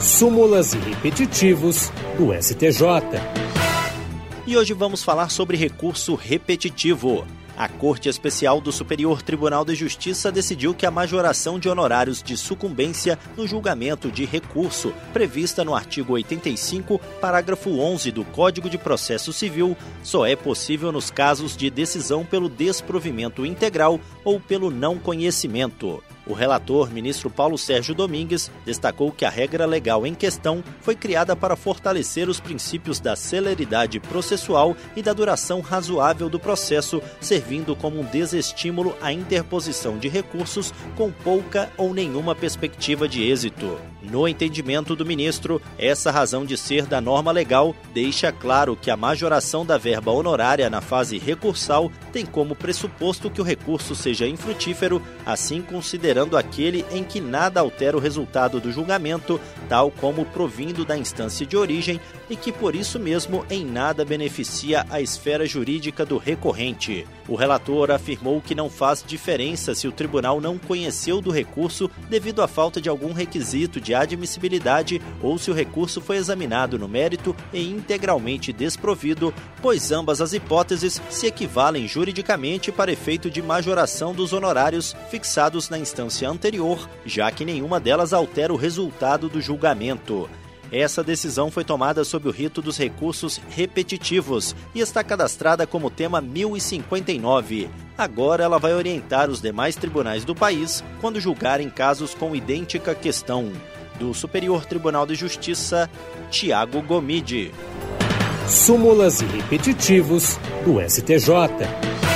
súmulas e repetitivos do STJ. E hoje vamos falar sobre recurso repetitivo. A Corte Especial do Superior Tribunal de Justiça decidiu que a majoração de honorários de sucumbência no julgamento de recurso, prevista no artigo 85, parágrafo 11 do Código de Processo Civil, só é possível nos casos de decisão pelo desprovimento integral ou pelo não conhecimento. O relator, ministro Paulo Sérgio Domingues, destacou que a regra legal em questão foi criada para fortalecer os princípios da celeridade processual e da duração razoável do processo, servindo como um desestímulo à interposição de recursos com pouca ou nenhuma perspectiva de êxito. No entendimento do ministro, essa razão de ser da norma legal deixa claro que a majoração da verba honorária na fase recursal tem como pressuposto que o recurso seja infrutífero, assim considerando aquele em que nada altera o resultado do julgamento, tal como provindo da instância de origem, e que por isso mesmo em nada beneficia a esfera jurídica do recorrente. O relator afirmou que não faz diferença se o tribunal não conheceu do recurso devido à falta de algum requisito de admissibilidade ou se o recurso foi examinado no mérito e integralmente desprovido, pois ambas as hipóteses se equivalem juridicamente para efeito de majoração dos honorários fixados na instância anterior, já que nenhuma delas altera o resultado do julgamento. Essa decisão foi tomada sob o rito dos recursos repetitivos e está cadastrada como tema 1059. Agora ela vai orientar os demais tribunais do país quando julgarem casos com idêntica questão. Do Superior Tribunal de Justiça, Tiago Gomide. Súmulas e repetitivos do STJ.